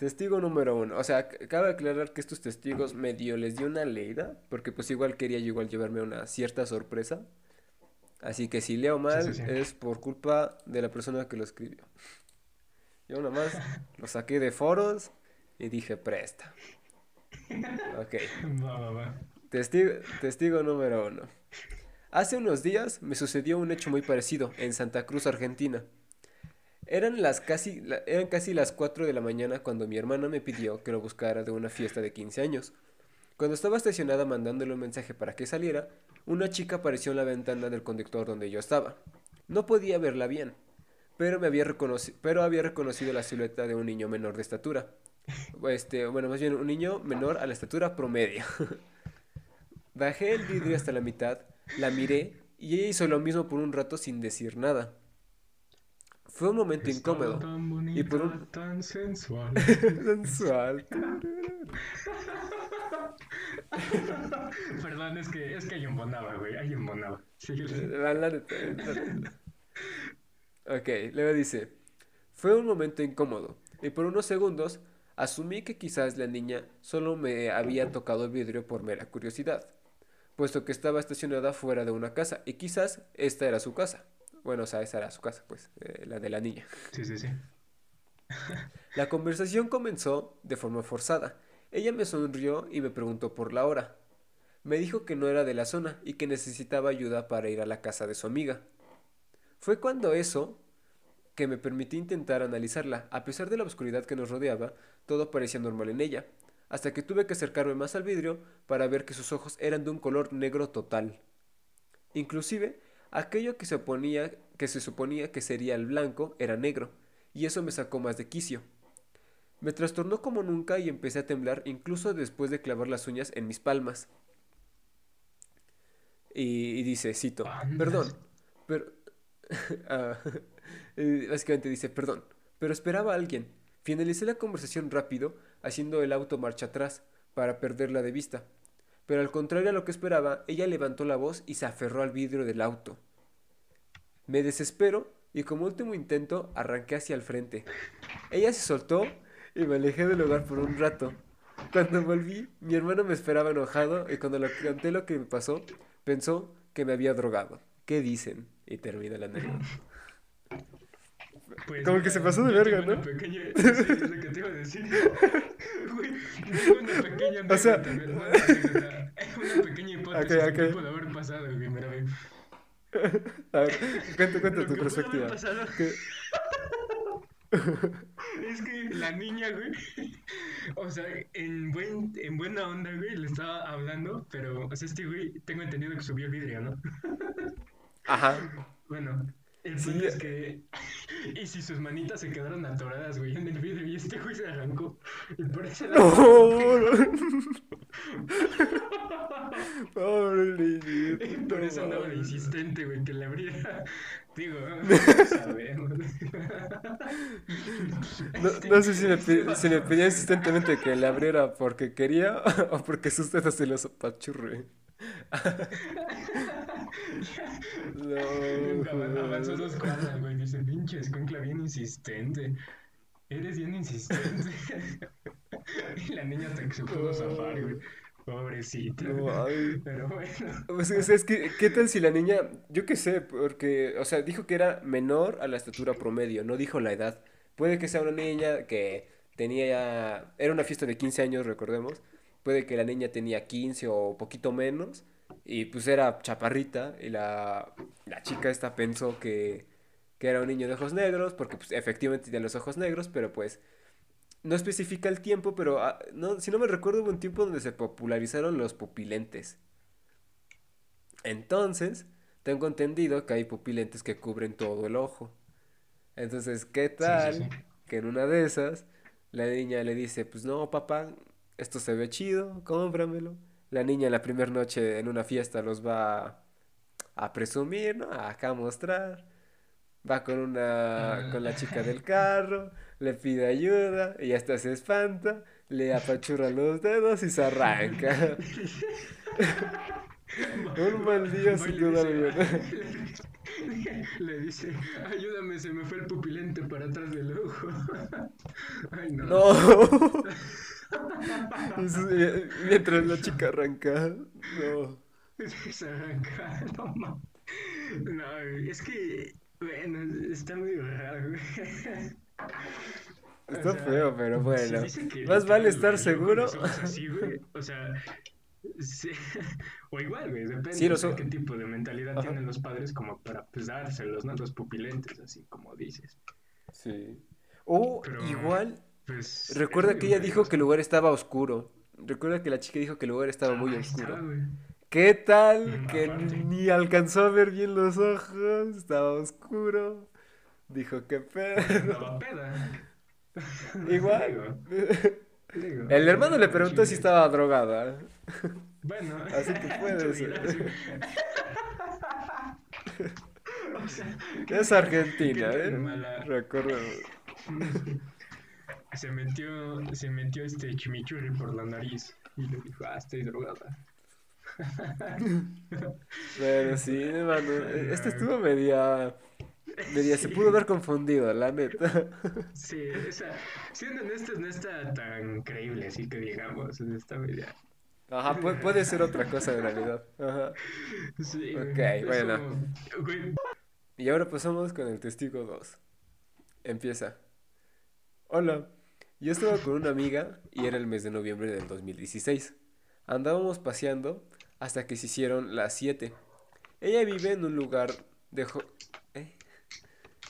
Testigo número uno. O sea, cabe aclarar que estos testigos medio les dio una leída, porque pues igual quería yo igual llevarme una cierta sorpresa. Así que si leo mal sí, sí. es por culpa de la persona que lo escribió. Yo nomás lo saqué de foros y dije presta. Ok. Va, va, va. Testigo, testigo número uno. Hace unos días me sucedió un hecho muy parecido en Santa Cruz, Argentina. Eran las casi, eran casi las 4 de la mañana cuando mi hermana me pidió que lo buscara de una fiesta de 15 años. Cuando estaba estacionada mandándole un mensaje para que saliera, una chica apareció en la ventana del conductor donde yo estaba. No podía verla bien, pero me había reconocido, pero había reconocido la silueta de un niño menor de estatura. Este, bueno, más bien un niño menor a la estatura promedio. Bajé el vidrio hasta la mitad, la miré y ella hizo lo mismo por un rato sin decir nada. Fue un momento Estaba incómodo tan y por un tan sensual. sensual. Perdón, es que, es que hay un bonaba, güey. Hay un bonaba. La-. Ok, luego dice, fue un momento incómodo y por unos segundos asumí que quizás la niña solo me había tocado el vidrio por mera curiosidad, puesto que estaba estacionada fuera de una casa y quizás esta era su casa. Bueno, o sea, esa era su casa, pues, eh, la de la niña. Sí, sí, sí. La conversación comenzó de forma forzada. Ella me sonrió y me preguntó por la hora. Me dijo que no era de la zona y que necesitaba ayuda para ir a la casa de su amiga. Fue cuando eso que me permití intentar analizarla. A pesar de la oscuridad que nos rodeaba, todo parecía normal en ella, hasta que tuve que acercarme más al vidrio para ver que sus ojos eran de un color negro total. Inclusive, aquello que se oponía, que se suponía que sería el blanco era negro, y eso me sacó más de quicio. Me trastornó como nunca y empecé a temblar incluso después de clavar las uñas en mis palmas. Y, y dice, cito, perdón, pero... ah, básicamente dice, perdón, pero esperaba a alguien. Finalicé la conversación rápido, haciendo el auto marcha atrás, para perderla de vista. Pero al contrario a lo que esperaba, ella levantó la voz y se aferró al vidrio del auto. Me desespero y como último intento arranqué hacia el frente. Ella se soltó y me alejé del lugar por un rato. Cuando volví, mi hermano me esperaba enojado y cuando le conté lo que me pasó, pensó que me había drogado. ¿Qué dicen? Y termina la anécdota. Pues Como que se pasó de verga, ¿no? Una pequeña... Sí, es lo que te iba a decir. Güey, tengo una pequeña O sea- una anécdota, una pequeña hipótesis Ok, que ok. pudo haber pasado, güey, mira, güey. A ver, cuenta, cuenta tu perspectiva. es que la niña, güey, o sea, en, buen, en buena onda, güey, le estaba hablando, pero, o sea, este güey, tengo entendido que subió el vidrio, ¿no? Ajá. Bueno, el Sí. es que. Y si sus manitas se quedaron atoradas, güey, en el vidrio y este güey se arrancó. Y por eso la. Pobre por eso no andaba de insistente, güey, que le abriera. Digo, no sabemos. No, no sé si le, pi- si le pedía insistentemente que le abriera porque quería o porque sus dedos se los apachurre. Avan- avanzó No. dos cuadras, güey. Dice, pinche escuincla bien insistente. Eres bien insistente. y la niña hasta que se pudo zafar, güey. Pobrecita. No. Pero bueno. Pues, o sea, es que, ¿qué tal si la niña, yo qué sé, porque, o sea, dijo que era menor a la estatura promedio, no dijo la edad. Puede que sea una niña que tenía ya, era una fiesta de 15 años, recordemos. Puede que la niña tenía 15 o poquito menos y pues era chaparrita y la, la chica esta pensó que, que era un niño de ojos negros porque pues efectivamente tenía los ojos negros, pero pues no especifica el tiempo, pero ah, no, si no me recuerdo hubo un tiempo donde se popularizaron los pupilentes. Entonces, tengo entendido que hay pupilentes que cubren todo el ojo. Entonces, ¿qué Sí, sí, tal sí. que en una de esas la niña le dice, pues no, papá, esto se ve chido, cómpramelo. La niña en la primera noche en una fiesta los va a, presumir, ¿no? A acá mostrar. Va con una, con la chica del carro, le pide ayuda, y hasta se espanta, le apachurra los dedos y se arranca. Un mal día, sin duda alguna. Le dice, ayúdame, se me fue el pupilente para atrás del ojo. Ay, no. No. Mientras la chica arranca. No. Se arranca, no. No, es que, bueno, está muy raro. O Está sea, feo, pero bueno. Más vale estar seguro. así, güey, o sea, sí, o igual, güey, depende Sí, los de qué tipo de mentalidad Ajá. tienen los padres como para pues dárselos, ¿no? Los pupilentes, así como dices. Sí. O Pero, igual, pues, es recuerda que ella dijo que el lugar estaba oscuro. Recuerda que la chica dijo que el lugar estaba muy está, oscuro. ¿Qué tal Mm, que aparte. ni alcanzó a ver bien los ojos? Estaba oscuro. Dijo, qué pedo. Andaba peda. Igual. Digo, digo, El hermano le preguntó si estaba drogada. Bueno, Así tú. O sea, ¿qué- Es Argentina, ¿eh? mala- Recuerdo. Se metió, se metió este chimichurri por la nariz y le dijo, ah, estoy drogada. Pero sí, hermano. Este estuvo media. Media, se pudo haber confundido, la neta. Sí, esa, siendo honestos, no está tan creíble, así que digamos, está media. Ajá, puede, puede ser otra cosa en realidad. Ajá. Sí, Ok, bueno. Y ahora pasamos con el testigo 2. Empieza. Hola, yo estaba con una amiga y era el mes de noviembre del 2016. Andábamos paseando hasta que se hicieron las 7. Ella vive en un lugar de jo- ¿eh?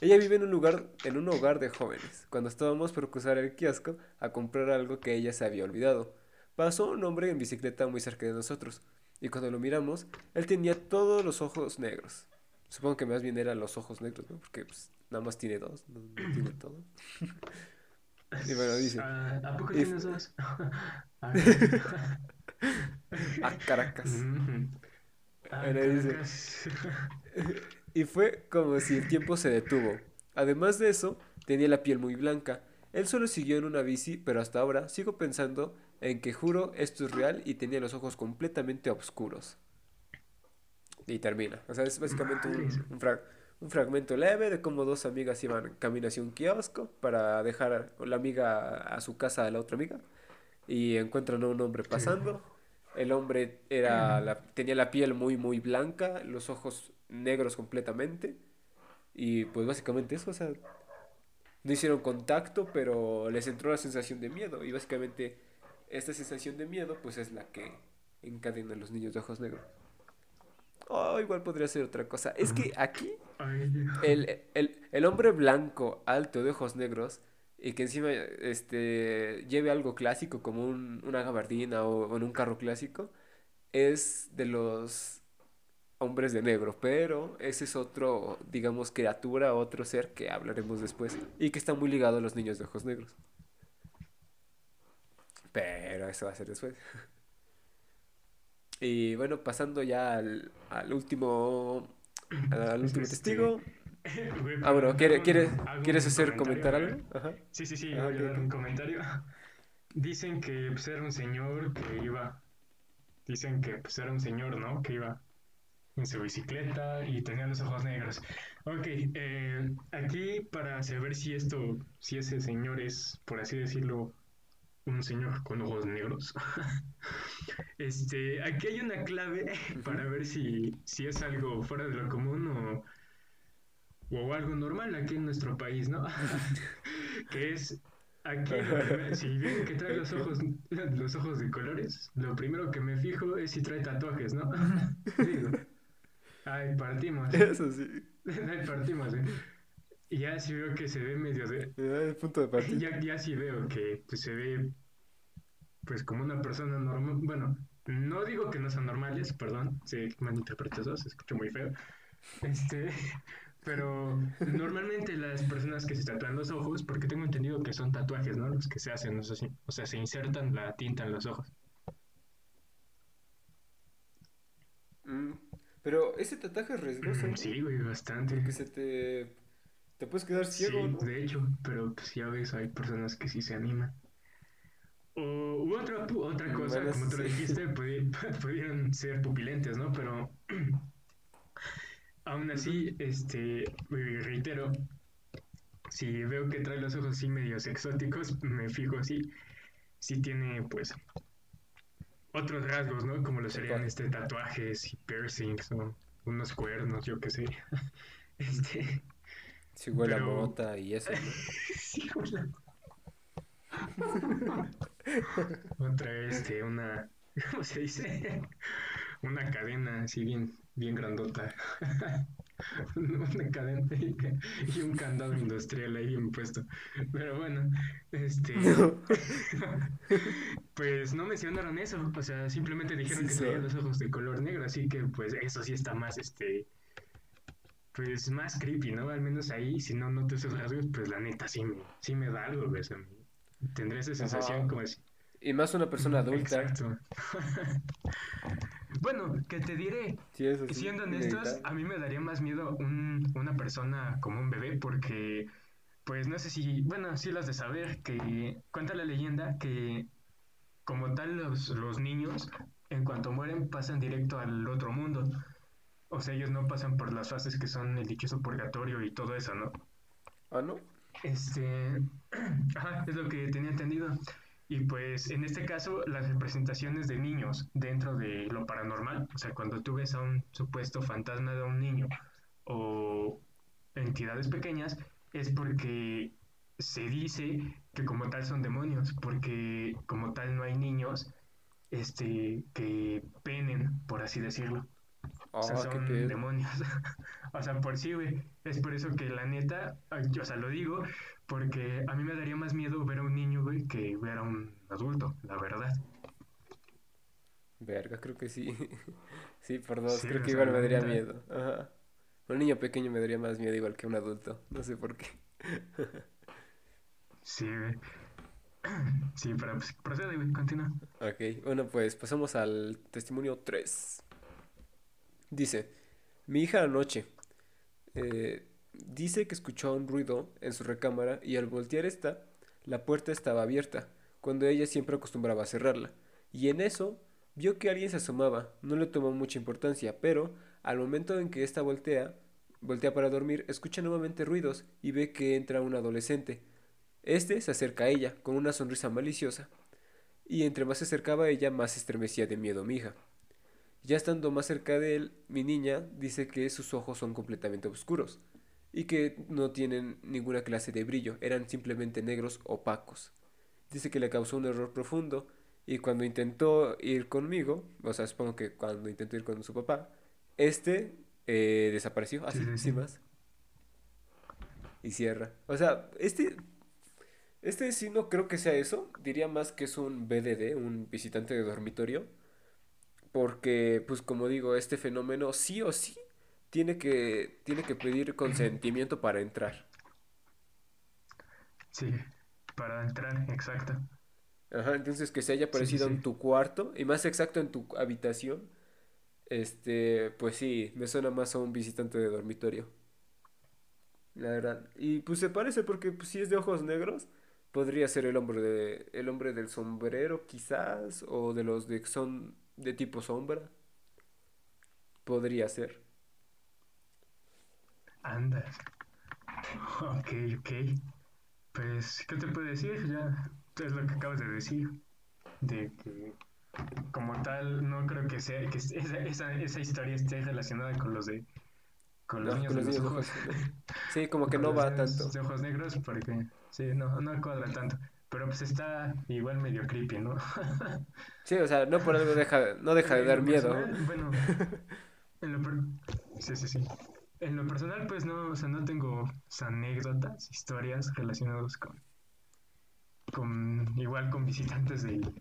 Ella vive en un lugar en un hogar de jóvenes. Cuando estábamos por cruzar el kiosco a comprar algo que ella se había olvidado, pasó un hombre en bicicleta muy cerca de nosotros y cuando lo miramos, él tenía todos los ojos negros. Supongo que más bien eran los ojos negros, ¿no? Porque pues, nada más tiene dos, no, no tiene todo. Y bueno, dice, ah, ¿A poco tienes dos? Ah, ah, Caracas. Bueno, dice. Y fue como si el tiempo se detuvo. Además de eso, tenía la piel muy blanca. Él solo siguió en una bici, pero hasta ahora sigo pensando en que juro esto es real y tenía los ojos completamente oscuros. Y termina. O sea, es básicamente un, un, frag- un fragmento leve de cómo dos amigas iban camino hacia un kiosco para dejar a la amiga a, a su casa a la otra amiga. Y encuentran a un hombre pasando. El hombre era la- tenía la piel muy, muy blanca, los ojos negros completamente. Y pues básicamente eso, o sea, no hicieron contacto, pero les entró la sensación de miedo. Y básicamente esta sensación de miedo, pues es la que encadena a los niños de ojos negros. Oh, igual podría ser otra cosa. Es que aquí el, el, el hombre blanco, alto, de ojos negros, y que encima este, lleve algo clásico como un- una gabardina o, o en un carro clásico, es de los hombres de negro, pero ese es otro, digamos, criatura, otro ser que hablaremos después, y que está muy ligado a los niños de ojos negros. Pero eso va a ser después. Y bueno, pasando ya al, al último, al último Este, testigo. güey, Ah, bueno, ¿quiere, quiere, ¿quieres hacer comentar algo? Ajá. Sí, sí, sí, Ah, voy a dar un comentario. Dicen que pues, era un señor que iba. Dicen que pues, era un señor, ¿no? Que iba en su bicicleta y tenía los ojos negros. Ok, eh, aquí para saber si esto, si ese señor es, por así decirlo, un señor con ojos negros. Este, aquí hay una clave para ver si, si es algo fuera de lo común o, o algo normal aquí en nuestro país, ¿no? que es aquí si ven que trae los ojos los ojos de colores, lo primero que me fijo es si trae tatuajes, ¿no? Digo, ay, partimos. Eso sí. Ay, partimos, ¿eh? Y ya si veo que se ve medio de el punto de partida. ya, ya sí veo que pues, se ve pues como una persona normal. Bueno, no digo que no sean normales, perdón, se malinterpreta eso, se escucha muy feo. Este, pero normalmente las personas que se tatúan los ojos, porque tengo entendido que son tatuajes, ¿no? Los que se hacen, no sé si- o sea, se insertan la tinta en los ojos. Mm, Pero ese tatuaje es riesgoso, Mm. Sí, güey, bastante. Porque se te... Te puedes quedar ciego, Sí, ¿no? de hecho, pero pues ya ves, hay personas que sí se animan. O u otra, pu- otra cosa, Bueno, como tú lo dijiste, pudi- pudieran ser pupilentes, ¿no? Pero aún así, este, reitero, si veo que trae los ojos así medios exóticos, me fijo así, si tiene pues otros rasgos, ¿no? Como lo serían este tatuajes y piercings o unos cuernos, yo qué sé. Este, Si huele a Pero- mota y eso, ¿no? Sí, hola. Otra este, una, ¿cómo se dice? Una cadena así bien, bien grandota. una cadena y un candado industrial ahí impuesto. Pero bueno, este. pues no mencionaron eso. O sea, simplemente dijeron que tenía los ojos de color negro. Así que, pues, eso sí está más, este. Pues más creepy, ¿no? Al menos ahí, si no noto esos rasgos, pues la neta sí me, sí me da algo, ¿ves? Tendré esa sensación como así. Y más una persona adulta. Exacto. bueno, que te diré. siendo honestos, a mí me daría más miedo un, una persona como un bebé porque, pues no sé si, bueno, sí las de saber que cuenta la leyenda que como tal los, los niños, en cuanto mueren, pasan directo al otro mundo. O sea, ellos no pasan por las fases que son el dichoso purgatorio y todo eso, ¿no? Ah, ¿no? Este, ajá, es lo que tenía entendido. Y pues en este caso las representaciones de niños dentro de lo paranormal, o sea, cuando tú ves a un supuesto fantasma de un niño o entidades pequeñas, es porque se dice que como tal son demonios, porque como tal no hay niños este que penen, por así decirlo. O sea, son demonios. o sea, por sí, güey. Es por eso que la neta, o sea, lo digo, porque a mí me daría más miedo ver a un niño, güey, que ver a un adulto, la verdad. Verga, creo que sí. sí, por dos, creo que igual me daría miedo. Ajá. Un niño pequeño me daría más miedo igual que un adulto. No sé por qué. sí, güey. Sí, pero pues, procede, güey, continúa. Ok, bueno, pues pasamos al testimonio 3. Dice, mi hija anoche eh, Dice que escuchó un ruido en su recámara y al voltear esta, la puerta estaba abierta, cuando ella siempre acostumbraba a cerrarla. Y en eso vio que alguien se asomaba, no le tomó mucha importancia, pero al momento en que ésta voltea, voltea para dormir, escucha nuevamente ruidos y ve que entra un adolescente. Este se acerca a ella con una sonrisa maliciosa, y entre más se acercaba a ella, más estremecía de miedo mi hija. Ya estando más cerca de él, mi niña dice que sus ojos son completamente oscuros y que no tienen ninguna clase de brillo, eran simplemente negros opacos. Dice que le causó un error profundo y cuando intentó ir conmigo, o sea, supongo que cuando intentó ir con su papá, este eh, desapareció, así, sin más. Y cierra. O sea, este, este sí no creo que sea eso, diría más que es un BDD, un visitante de dormitorio, porque, pues como digo, este fenómeno sí o sí tiene que, tiene que pedir consentimiento para entrar. Sí, para entrar, exacto. Ajá, entonces que se haya aparecido en tu cuarto, y más exacto en tu habitación, este, pues sí, me suena más a un visitante de dormitorio. La verdad. Y pues se parece porque pues, si es de ojos negros, podría ser el hombre de el hombre del sombrero quizás o de los de son de tipo sombra. Podría ser. Anda. Ok, ok. Pues, ¿qué te puedo decir? Ya es lo que acabas de decir. De que, como tal, no creo que sea que esa, esa, historia esté relacionada con los de. Con los niños de los ojos. Sí, como que no va tanto. De ojos negros, porque. Sí, no, no cuadra tanto. Pero pues está igual medio creepy, ¿no? sí, o sea, no por algo deja, no deja de dar miedo. Bueno, en lo sí, sí, sí. En lo personal, pues no, o sea, no tengo anécdotas, historias relacionadas con, con igual con visitantes del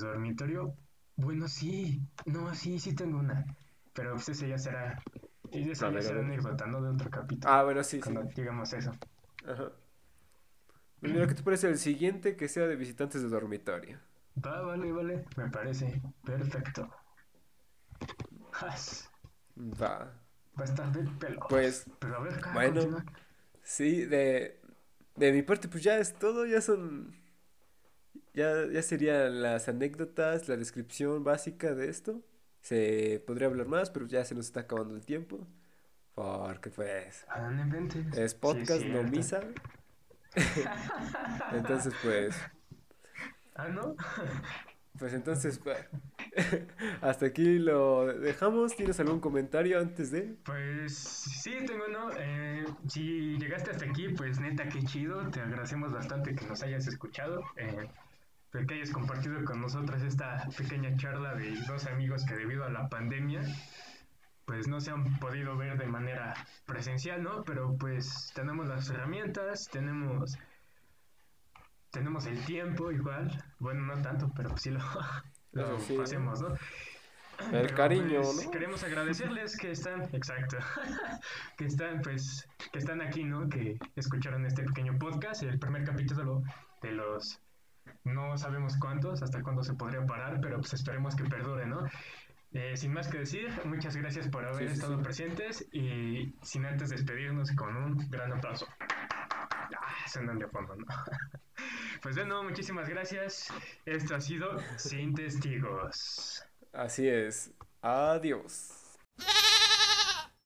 dormitorio. Bueno, sí, no, sí, sí tengo una. Pero pues ese ya será, esa ya será anécdota, no de otro capítulo. Ah, bueno, sí, cuando digamos eso. Ajá. Mira, ¿qué te parece el siguiente que sea de visitantes de dormitorio? Va, vale, vale, me parece perfecto. Va. Va a estar de pelo. Pues, Pero a ver, bueno, sí, de, de mi parte, pues ya es todo, ya son, ya, ya serían las anécdotas, la descripción básica de esto. Se podría hablar más, pero ya se nos está acabando el tiempo. Porque pues... Ah, es podcast, no misa. entonces, pues... Ah, ¿no? pues entonces, hasta aquí lo dejamos. ¿Tienes algún comentario antes de? Pues sí, tengo uno. Eh, si llegaste hasta aquí, pues neta, qué chido. Te agradecemos bastante que nos hayas escuchado. Eh, que hayas compartido con nosotros esta pequeña charla de dos amigos que debido a la pandemia pues no se han podido ver de manera presencial, ¿no? Pero pues tenemos las herramientas, tenemos tenemos el tiempo igual, bueno, no tanto, pero sí lo, lo hacemos, ¿no? El cariño, pues, Queremos agradecerles que están, exacto, que están, pues, que están aquí, ¿no? Que escucharon este pequeño podcast, el primer capítulo de los, no sabemos cuántos, hasta cuándo se podría parar, pero pues esperemos que perdure, ¿no? Eh, sin más que decir, muchas gracias por haber estado presentes y sin antes despedirnos con un gran aplauso. Ah, suenan de fondo, ¿no? Pues bueno, muchísimas gracias. Esto ha sido Sin Testigos. Así es. Adiós.